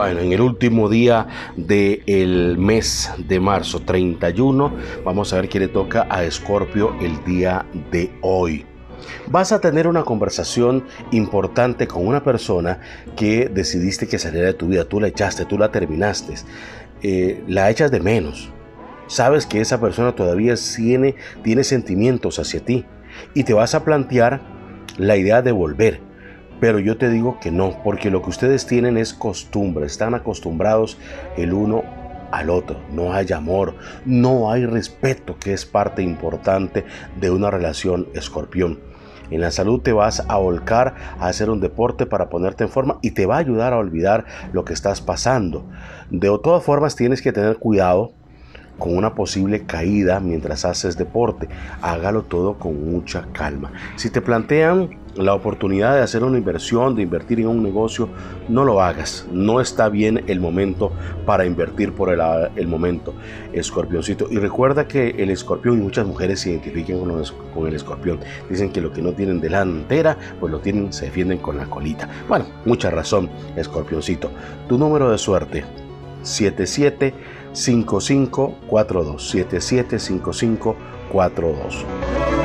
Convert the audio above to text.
Bueno, en el último día del mes de marzo, 31, vamos a ver qué le toca a Escorpio el día de hoy. Vas a tener una conversación importante con una persona que decidiste que saliera de tu vida. Tú la echaste, tú la terminaste. Eh, la echas de menos. Sabes que esa persona todavía tiene sentimientos hacia ti. Y te vas a plantear la idea de volver. Pero yo te digo que no, porque lo que ustedes tienen es costumbre. Están acostumbrados el uno al otro. No hay amor, no hay respeto, que es parte importante de una relación escorpión. En la salud te vas a volcar a hacer un deporte para ponerte en forma y te va a ayudar a olvidar lo que estás pasando. De todas formas tienes que tener cuidado con una posible caída mientras haces deporte. Hágalo todo con mucha calma. Si te plantean la oportunidad de hacer una inversión, de invertir en un negocio, no lo hagas. No está bien el momento para invertir por el, momento, escorpioncito. Y recuerda que el escorpión y muchas mujeres se identifican con, con, el escorpión. Dicen que lo que no tienen delantera, pues lo tienen, se defienden con la colita. Bueno, mucha razón, escorpioncito. Tu número de suerte, 775542. 775542.